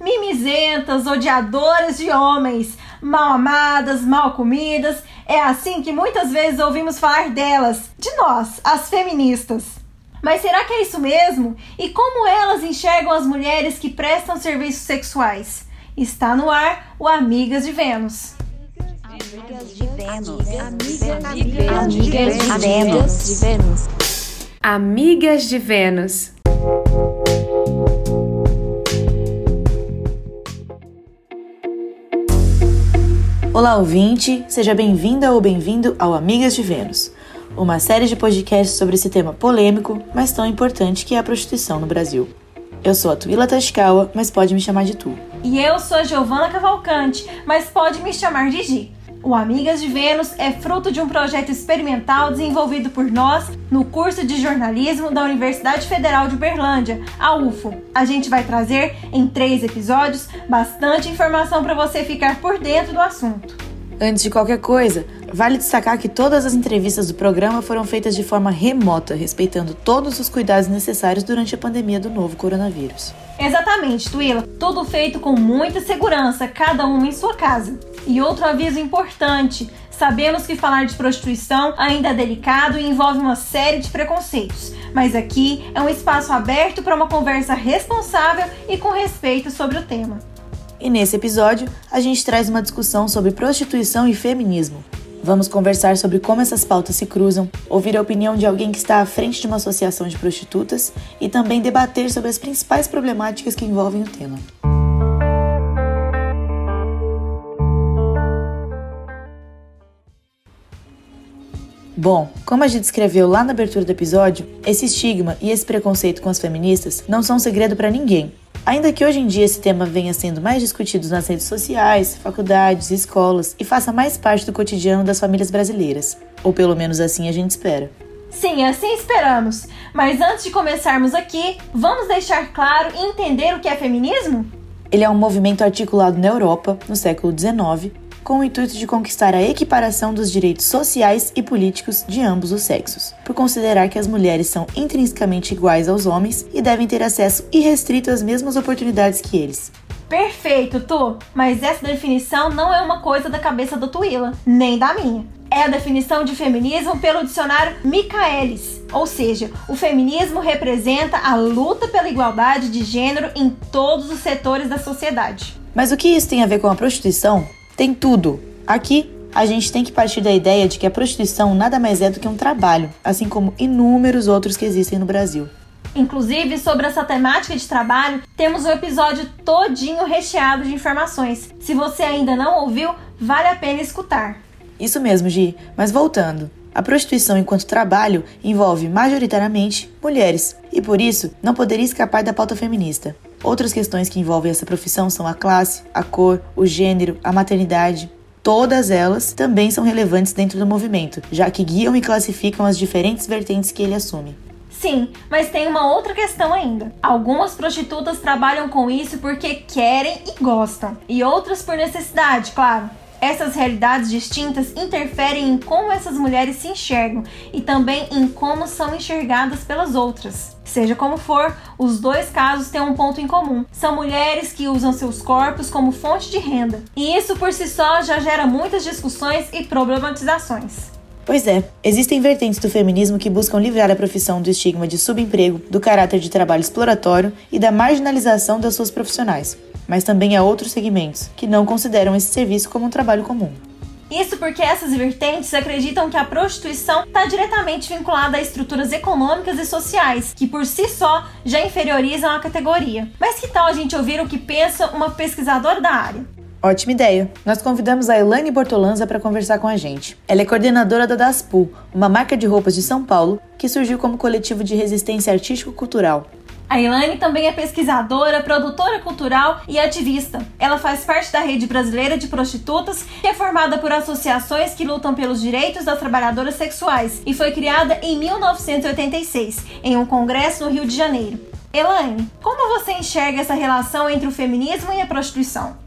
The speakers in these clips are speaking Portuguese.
mimizentas, odiadoras de homens, mal amadas, mal comidas. É assim que muitas vezes ouvimos falar delas, de nós, as feministas. Mas será que é isso mesmo? E como elas enxergam as mulheres que prestam serviços sexuais? Está no ar o Amigas de Vênus. Amigas de Vênus. Amigas de Vênus. Amigas de Vênus. Olá, ouvinte! Seja bem-vinda ou bem-vindo ao Amigas de Vênus, uma série de podcasts sobre esse tema polêmico, mas tão importante que é a prostituição no Brasil. Eu sou a Tuila Tashikawa, mas pode me chamar de Tu. E eu sou a Giovana Cavalcante, mas pode me chamar de Gi. O Amigas de Vênus é fruto de um projeto experimental desenvolvido por nós no curso de jornalismo da Universidade Federal de Uberlândia, a UFO. A gente vai trazer em três episódios bastante informação para você ficar por dentro do assunto. Antes de qualquer coisa, vale destacar que todas as entrevistas do programa foram feitas de forma remota, respeitando todos os cuidados necessários durante a pandemia do novo coronavírus. Exatamente, Tuila. Tudo feito com muita segurança, cada uma em sua casa. E outro aviso importante: sabemos que falar de prostituição ainda é delicado e envolve uma série de preconceitos, mas aqui é um espaço aberto para uma conversa responsável e com respeito sobre o tema. E nesse episódio, a gente traz uma discussão sobre prostituição e feminismo. Vamos conversar sobre como essas pautas se cruzam, ouvir a opinião de alguém que está à frente de uma associação de prostitutas e também debater sobre as principais problemáticas que envolvem o tema. Bom, como a gente escreveu lá na abertura do episódio, esse estigma e esse preconceito com as feministas não são um segredo para ninguém. Ainda que hoje em dia esse tema venha sendo mais discutido nas redes sociais, faculdades, escolas e faça mais parte do cotidiano das famílias brasileiras. Ou pelo menos assim a gente espera. Sim, assim esperamos. Mas antes de começarmos aqui, vamos deixar claro e entender o que é feminismo? Ele é um movimento articulado na Europa, no século XIX, com o intuito de conquistar a equiparação dos direitos sociais e políticos de ambos os sexos, por considerar que as mulheres são intrinsecamente iguais aos homens e devem ter acesso irrestrito às mesmas oportunidades que eles. Perfeito, Tu! Mas essa definição não é uma coisa da cabeça do Tuila, nem da minha. É a definição de feminismo pelo dicionário Michaelis, ou seja, o feminismo representa a luta pela igualdade de gênero em todos os setores da sociedade. Mas o que isso tem a ver com a prostituição? Tem tudo. Aqui, a gente tem que partir da ideia de que a prostituição nada mais é do que um trabalho, assim como inúmeros outros que existem no Brasil. Inclusive, sobre essa temática de trabalho, temos um episódio todinho recheado de informações. Se você ainda não ouviu, vale a pena escutar. Isso mesmo, Gi. Mas voltando. A prostituição enquanto trabalho envolve majoritariamente mulheres e por isso não poderia escapar da pauta feminista. Outras questões que envolvem essa profissão são a classe, a cor, o gênero, a maternidade. Todas elas também são relevantes dentro do movimento, já que guiam e classificam as diferentes vertentes que ele assume. Sim, mas tem uma outra questão ainda. Algumas prostitutas trabalham com isso porque querem e gostam, e outras por necessidade, claro. Essas realidades distintas interferem em como essas mulheres se enxergam e também em como são enxergadas pelas outras. Seja como for, os dois casos têm um ponto em comum. São mulheres que usam seus corpos como fonte de renda. E isso por si só já gera muitas discussões e problematizações. Pois é, existem vertentes do feminismo que buscam livrar a profissão do estigma de subemprego, do caráter de trabalho exploratório e da marginalização das suas profissionais mas também há outros segmentos que não consideram esse serviço como um trabalho comum. Isso porque essas vertentes acreditam que a prostituição está diretamente vinculada a estruturas econômicas e sociais, que por si só já inferiorizam a categoria. Mas que tal a gente ouvir o que pensa uma pesquisadora da área? Ótima ideia! Nós convidamos a Elaine Bortolanza para conversar com a gente. Ela é coordenadora da DASPU, uma marca de roupas de São Paulo que surgiu como coletivo de resistência artístico-cultural. A Ilane também é pesquisadora, produtora cultural e ativista. Ela faz parte da rede brasileira de prostitutas, que é formada por associações que lutam pelos direitos das trabalhadoras sexuais e foi criada em 1986, em um congresso no Rio de Janeiro. Elaine, como você enxerga essa relação entre o feminismo e a prostituição?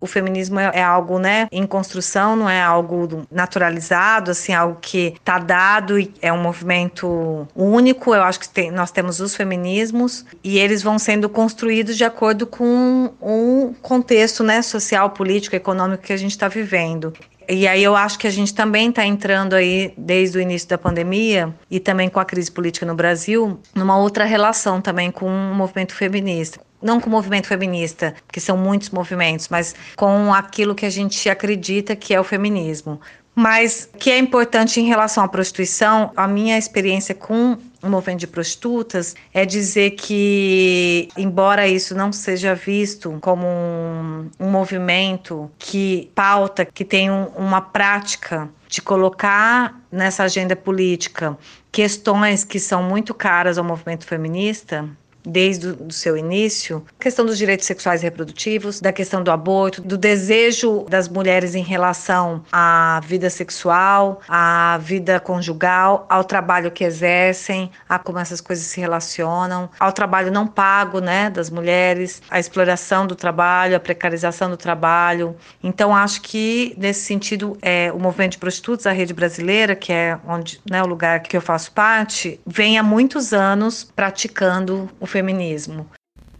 O feminismo é, é, algo, né, em construção, não é algo naturalizado, assim, algo que está dado e é um movimento único. Eu acho que tem, nós temos os feminismos e eles vão sendo construídos de acordo com um contexto, né, social, político, econômico que a gente está vivendo. E aí eu acho que a gente também está entrando aí, desde o início da pandemia, e também com a crise política no Brasil, numa outra relação também com o movimento feminista não com o movimento feminista, que são muitos movimentos, mas com aquilo que a gente acredita que é o feminismo. Mas que é importante em relação à prostituição, a minha experiência com o movimento de prostitutas é dizer que, embora isso não seja visto como um, um movimento que pauta, que tem um, uma prática de colocar nessa agenda política questões que são muito caras ao movimento feminista, desde o seu início, questão dos direitos sexuais e reprodutivos, da questão do aborto, do desejo das mulheres em relação à vida sexual, à vida conjugal, ao trabalho que exercem, a como essas coisas se relacionam, ao trabalho não pago, né, das mulheres, a exploração do trabalho, a precarização do trabalho. Então acho que nesse sentido é o movimento de prostitutas, a rede brasileira, que é onde, né, o lugar que eu faço parte, vem há muitos anos praticando o feminismo.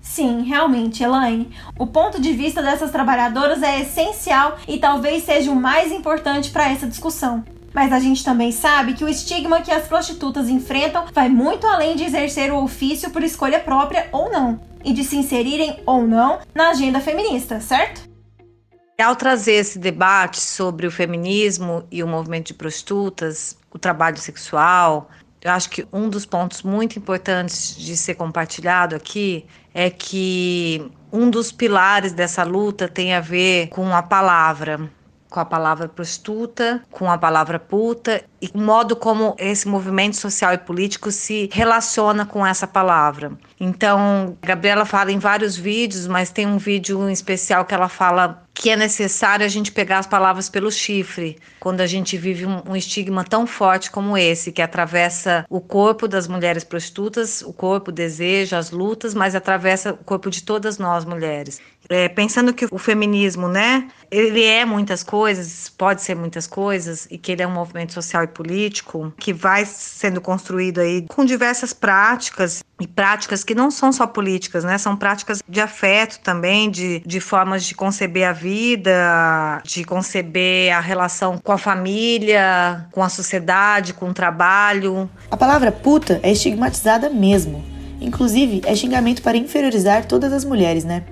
Sim, realmente, Elaine. O ponto de vista dessas trabalhadoras é essencial e talvez seja o mais importante para essa discussão. Mas a gente também sabe que o estigma que as prostitutas enfrentam vai muito além de exercer o ofício por escolha própria ou não, e de se inserirem ou não na agenda feminista, certo? Ao trazer esse debate sobre o feminismo e o movimento de prostitutas, o trabalho sexual, eu acho que um dos pontos muito importantes de ser compartilhado aqui é que um dos pilares dessa luta tem a ver com a palavra, com a palavra prostituta, com a palavra puta e o modo como esse movimento social e político se relaciona com essa palavra. Então, Gabriela fala em vários vídeos, mas tem um vídeo em especial que ela fala que é necessário a gente pegar as palavras pelo chifre, quando a gente vive um, um, estigma tão forte como esse, que atravessa o corpo das mulheres prostitutas, o corpo, o desejo, as lutas, mas atravessa o corpo de todas nós mulheres. É, pensando que o feminismo, né, ele é muitas coisas, pode ser muitas coisas, e que ele é um movimento social e político que vai sendo construído aí com diversas práticas e práticas que não são só políticas, né? São práticas de afeto também, de, de formas de conceber a vida, de conceber a relação com a família, com a sociedade, com o trabalho. A palavra puta é estigmatizada mesmo. Inclusive, é xingamento para inferiorizar todas as mulheres, né?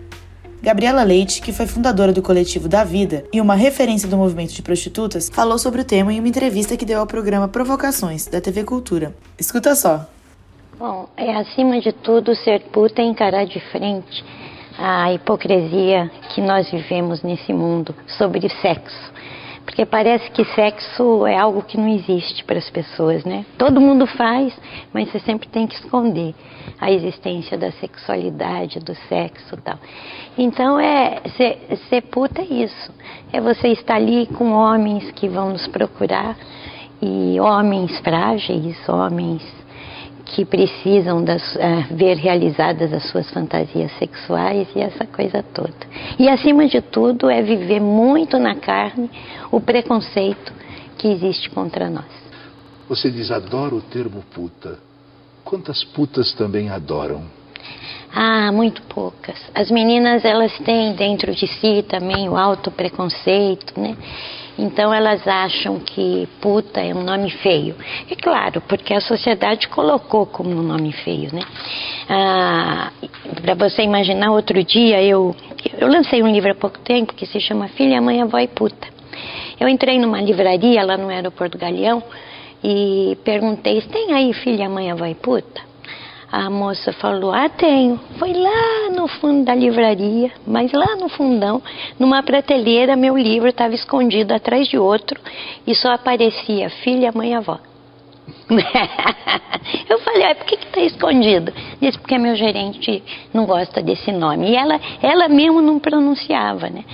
Gabriela Leite, que foi fundadora do coletivo Da Vida e uma referência do movimento de prostitutas, falou sobre o tema em uma entrevista que deu ao programa Provocações, da TV Cultura. Escuta só. Bom, é acima de tudo ser puta e encarar de frente a hipocrisia que nós vivemos nesse mundo sobre sexo. Porque parece que sexo é algo que não existe para as pessoas, né? Todo mundo faz, mas você sempre tem que esconder a existência da sexualidade, do sexo tal. Então, é, ser, ser puta é isso. É você estar ali com homens que vão nos procurar, e homens frágeis, homens que precisam das, uh, ver realizadas as suas fantasias sexuais e essa coisa toda. E acima de tudo é viver muito na carne o preconceito que existe contra nós. Você diz adora o termo puta. Quantas putas também adoram? Ah, muito poucas. As meninas elas têm dentro de si também o alto preconceito, né? Então elas acham que puta é um nome feio. É claro, porque a sociedade colocou como um nome feio, né? Ah, Para você imaginar, outro dia eu, eu lancei um livro há pouco tempo que se chama Filha, Mãe, Avó e Puta. Eu entrei numa livraria lá no aeroporto Galeão e perguntei, tem aí Filha, Mãe, Avó e Puta? A moça falou: Ah, tenho. Foi lá no fundo da livraria, mas lá no fundão, numa prateleira, meu livro estava escondido atrás de outro e só aparecia filha, mãe avó. eu falei, ah, por que está escondido? Disse, porque meu gerente não gosta desse nome. E ela, ela mesmo não pronunciava, né?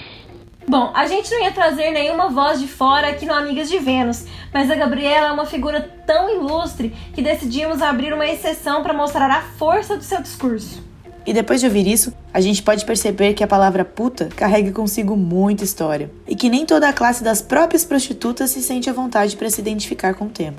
Bom, a gente não ia trazer nenhuma voz de fora aqui no Amigas de Vênus, mas a Gabriela é uma figura tão ilustre que decidimos abrir uma exceção para mostrar a força do seu discurso. E depois de ouvir isso, a gente pode perceber que a palavra puta carrega consigo muita história e que nem toda a classe das próprias prostitutas se sente à vontade para se identificar com o tema.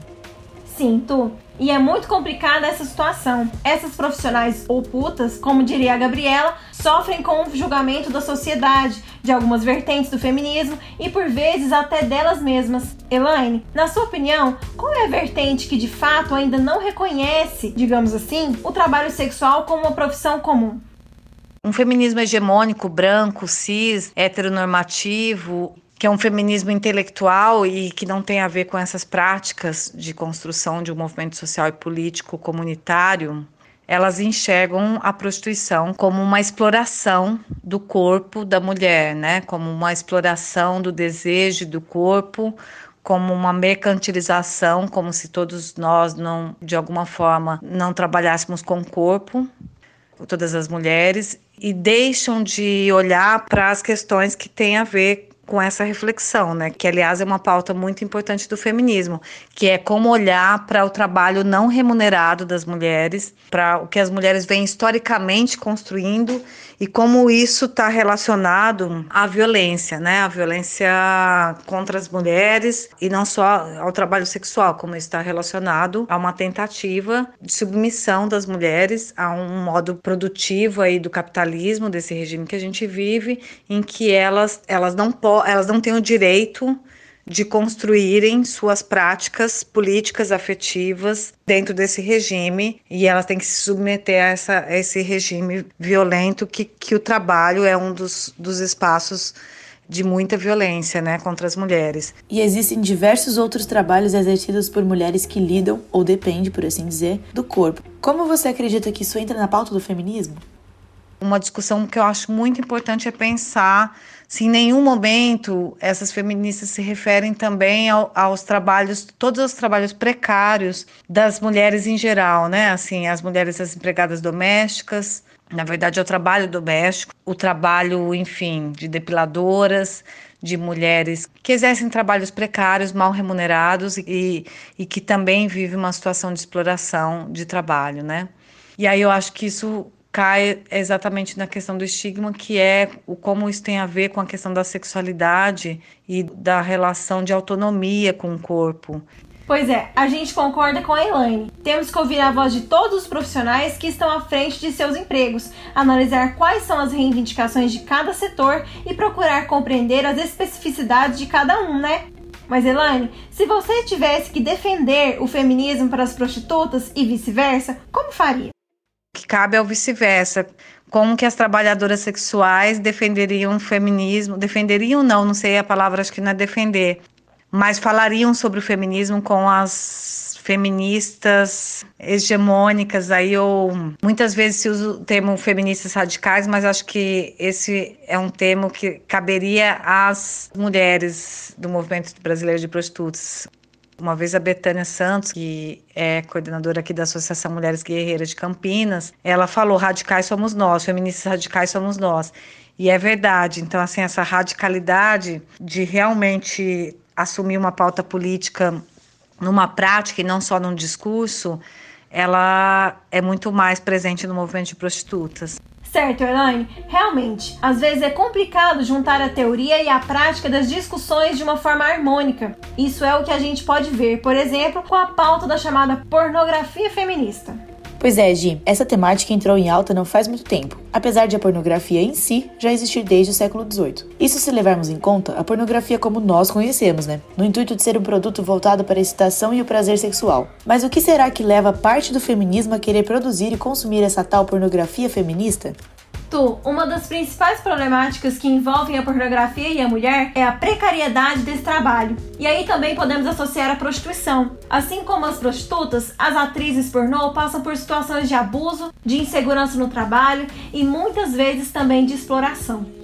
Sim, tu. E é muito complicada essa situação. Essas profissionais ou putas, como diria a Gabriela, sofrem com o julgamento da sociedade, de algumas vertentes do feminismo e por vezes até delas mesmas. Elaine, na sua opinião, qual é a vertente que de fato ainda não reconhece, digamos assim, o trabalho sexual como uma profissão comum? Um feminismo hegemônico, branco, cis, heteronormativo que é um feminismo intelectual e que não tem a ver com essas práticas de construção de um movimento social e político comunitário, elas enxergam a prostituição como uma exploração do corpo da mulher, né? Como uma exploração do desejo do corpo, como uma mercantilização, como se todos nós não, de alguma forma, não trabalhássemos com o corpo, todas as mulheres, e deixam de olhar para as questões que têm a ver com essa reflexão, né? Que aliás é uma pauta muito importante do feminismo, que é como olhar para o trabalho não remunerado das mulheres, para o que as mulheres vêm historicamente construindo e como isso está relacionado à violência, né? A violência contra as mulheres e não só ao trabalho sexual, como está relacionado a uma tentativa de submissão das mulheres a um modo produtivo aí do capitalismo desse regime que a gente vive, em que elas elas não elas não têm o direito de construírem suas práticas políticas afetivas dentro desse regime e elas têm que se submeter a, essa, a esse regime violento que, que o trabalho é um dos, dos espaços de muita violência né, contra as mulheres. E existem diversos outros trabalhos exercidos por mulheres que lidam, ou depende, por assim dizer, do corpo. Como você acredita que isso entra na pauta do feminismo? Uma discussão que eu acho muito importante é pensar se em nenhum momento essas feministas se referem também ao, aos trabalhos, todos os trabalhos precários das mulheres em geral, né? Assim, as mulheres as empregadas domésticas, na verdade, é o trabalho doméstico, o trabalho, enfim, de depiladoras, de mulheres que exercem trabalhos precários, mal remunerados e, e que também vivem uma situação de exploração de trabalho, né? E aí eu acho que isso cai exatamente na questão do estigma, que é o como isso tem a ver com a questão da sexualidade e da relação de autonomia com o corpo. Pois é, a gente concorda com a Elaine. Temos que ouvir a voz de todos os profissionais que estão à frente de seus empregos, analisar quais são as reivindicações de cada setor e procurar compreender as especificidades de cada um, né? Mas Elaine, se você tivesse que defender o feminismo para as prostitutas e vice-versa, como faria? Que cabe ao vice-versa. Como que as trabalhadoras sexuais defenderiam o feminismo? Defenderiam não, não sei a palavra, acho que não é defender, mas falariam sobre o feminismo com as feministas hegemônicas aí ou muitas vezes se usa o termo feministas radicais, mas acho que esse é um termo que caberia às mulheres do movimento brasileiro de prostitutas. Uma vez a Betânia Santos, que é coordenadora aqui da Associação Mulheres Guerreiras de Campinas, ela falou: radicais somos nós, feministas radicais somos nós. E é verdade. Então, assim, essa radicalidade de realmente assumir uma pauta política numa prática e não só num discurso, ela é muito mais presente no movimento de prostitutas. Certo, Elaine? Realmente, às vezes é complicado juntar a teoria e a prática das discussões de uma forma harmônica. Isso é o que a gente pode ver, por exemplo, com a pauta da chamada pornografia feminista. Pois é, Gi, essa temática entrou em alta não faz muito tempo, apesar de a pornografia em si já existir desde o século XVIII. Isso se levarmos em conta a pornografia como nós conhecemos, né? No intuito de ser um produto voltado para a excitação e o prazer sexual. Mas o que será que leva parte do feminismo a querer produzir e consumir essa tal pornografia feminista? Uma das principais problemáticas que envolvem a pornografia e a mulher é a precariedade desse trabalho. E aí também podemos associar a prostituição. Assim como as prostitutas, as atrizes pornô passam por situações de abuso, de insegurança no trabalho e muitas vezes também de exploração.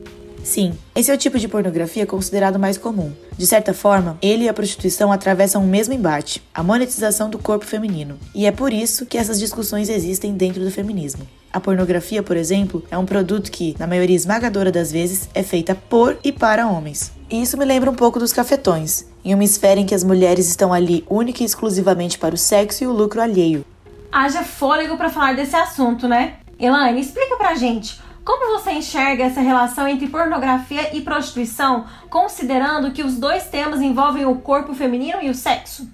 Sim, esse é o tipo de pornografia considerado mais comum. De certa forma, ele e a prostituição atravessam o mesmo embate, a monetização do corpo feminino. E é por isso que essas discussões existem dentro do feminismo. A pornografia, por exemplo, é um produto que, na maioria esmagadora das vezes, é feita por e para homens. E isso me lembra um pouco dos cafetões, em uma esfera em que as mulheres estão ali única e exclusivamente para o sexo e o lucro alheio. Haja fôlego para falar desse assunto, né? Elaine, explica pra gente como você enxerga essa relação entre pornografia e prostituição, considerando que os dois temas envolvem o corpo feminino e o sexo?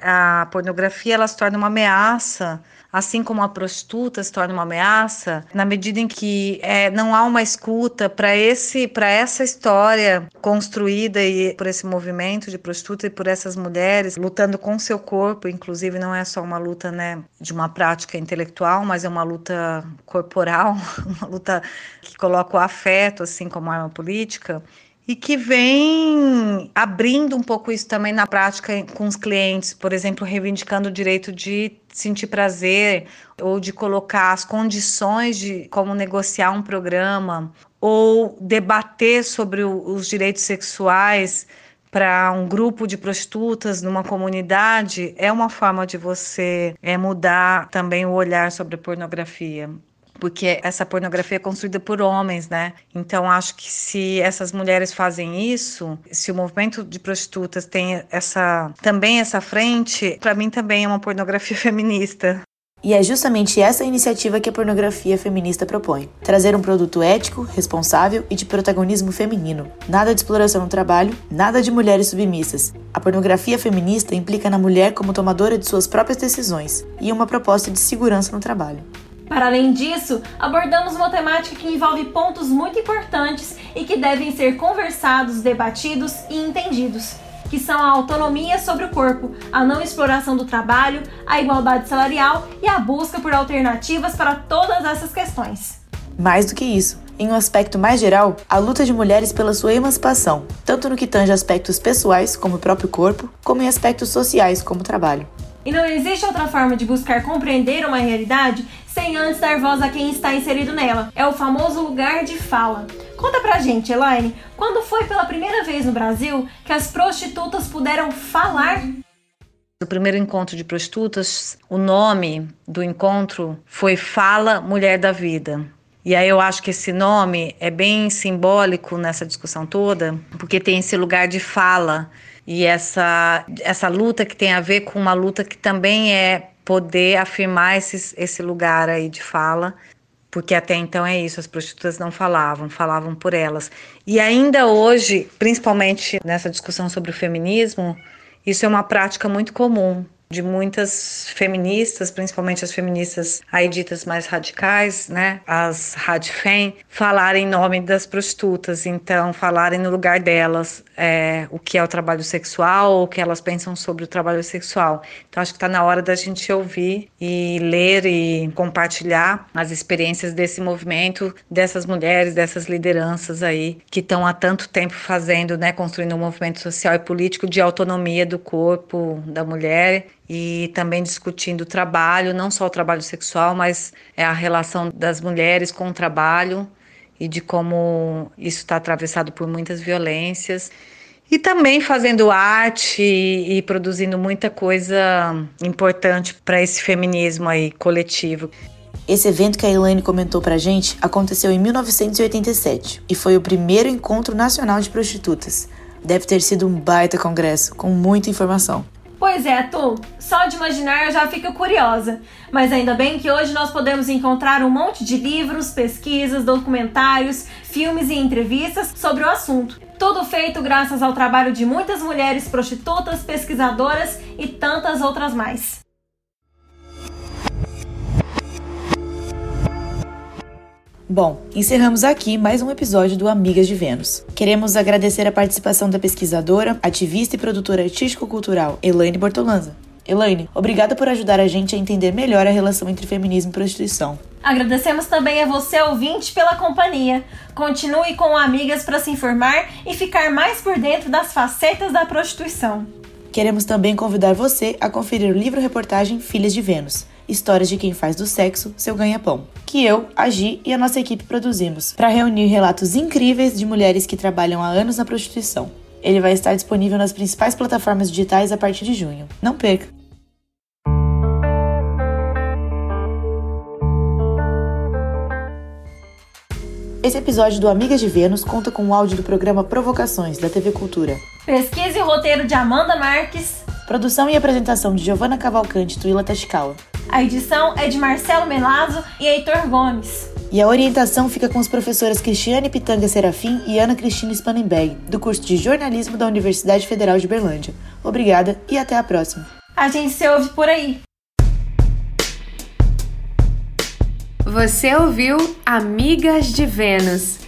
A pornografia ela se torna uma ameaça assim como a prostituta se torna uma ameaça, na medida em que é, não há uma escuta para esse para essa história construída e por esse movimento de prostituta e por essas mulheres lutando com seu corpo, inclusive não é só uma luta né, de uma prática intelectual, mas é uma luta corporal, uma luta que coloca o afeto assim como arma política e que vem abrindo um pouco isso também na prática com os clientes, por exemplo, reivindicando o direito de sentir prazer ou de colocar as condições de como negociar um programa ou debater sobre o, os direitos sexuais para um grupo de prostitutas numa comunidade é uma forma de você é, mudar também o olhar sobre a pornografia porque essa pornografia é construída por homens, né? Então acho que se essas mulheres fazem isso, se o movimento de prostitutas tem essa também essa frente, para mim também é uma pornografia feminista. E é justamente essa iniciativa que a pornografia feminista propõe: trazer um produto ético, responsável e de protagonismo feminino. Nada de exploração no trabalho, nada de mulheres submissas. A pornografia feminista implica na mulher como tomadora de suas próprias decisões e uma proposta de segurança no trabalho. Para além disso, abordamos uma temática que envolve pontos muito importantes e que devem ser conversados, debatidos e entendidos, que são a autonomia sobre o corpo, a não exploração do trabalho, a igualdade salarial e a busca por alternativas para todas essas questões. Mais do que isso, em um aspecto mais geral, a luta de mulheres pela sua emancipação, tanto no que tange aspectos pessoais, como o próprio corpo, como em aspectos sociais, como o trabalho. E não existe outra forma de buscar compreender uma realidade sem antes dar voz a quem está inserido nela. É o famoso lugar de fala. Conta pra gente, Elaine, quando foi pela primeira vez no Brasil que as prostitutas puderam falar? No primeiro encontro de prostitutas, o nome do encontro foi Fala Mulher da Vida. E aí eu acho que esse nome é bem simbólico nessa discussão toda, porque tem esse lugar de fala e essa, essa luta que tem a ver com uma luta que também é poder afirmar esses, esse lugar aí de fala, porque até então é isso, as prostitutas não falavam, falavam por elas. E ainda hoje, principalmente nessa discussão sobre o feminismo, isso é uma prática muito comum de muitas feministas, principalmente as feministas aí ditas mais radicais, né, as radfem, falarem em nome das prostitutas, então falarem no lugar delas é, o que é o trabalho sexual, o que elas pensam sobre o trabalho sexual. Então acho que está na hora da gente ouvir e ler e compartilhar as experiências desse movimento, dessas mulheres, dessas lideranças aí que estão há tanto tempo fazendo, né, construindo um movimento social e político de autonomia do corpo da mulher e também discutindo o trabalho, não só o trabalho sexual, mas é a relação das mulheres com o trabalho e de como isso está atravessado por muitas violências. E também fazendo arte e, e produzindo muita coisa importante para esse feminismo aí coletivo. Esse evento que a Elaine comentou pra gente aconteceu em 1987 e foi o primeiro encontro nacional de prostitutas. Deve ter sido um baita congresso, com muita informação. Pois é, Tu, só de imaginar eu já fico curiosa. Mas ainda bem que hoje nós podemos encontrar um monte de livros, pesquisas, documentários, filmes e entrevistas sobre o assunto. Tudo feito graças ao trabalho de muitas mulheres prostitutas, pesquisadoras e tantas outras mais. Bom, encerramos aqui mais um episódio do Amigas de Vênus. Queremos agradecer a participação da pesquisadora, ativista e produtora artístico-cultural Elaine Bortolanza. Elaine, obrigada por ajudar a gente a entender melhor a relação entre feminismo e prostituição. Agradecemos também a você, ouvinte, pela companhia. Continue com Amigas para se informar e ficar mais por dentro das facetas da prostituição. Queremos também convidar você a conferir o livro-reportagem Filhas de Vênus Histórias de quem faz do sexo seu ganha-pão, que eu, a Gi e a nossa equipe produzimos, para reunir relatos incríveis de mulheres que trabalham há anos na prostituição. Ele vai estar disponível nas principais plataformas digitais a partir de junho. Não perca! Esse episódio do Amigas de Vênus conta com o áudio do programa Provocações, da TV Cultura. Pesquisa e roteiro de Amanda Marques. Produção e apresentação de Giovanna Cavalcante e Tuila Tashikawa. A edição é de Marcelo Melazzo e Heitor Gomes. E a orientação fica com as professoras Cristiane Pitanga Serafim e Ana Cristina Spanenberg, do curso de jornalismo da Universidade Federal de Berlândia. Obrigada e até a próxima. A gente se ouve por aí. Você ouviu Amigas de Vênus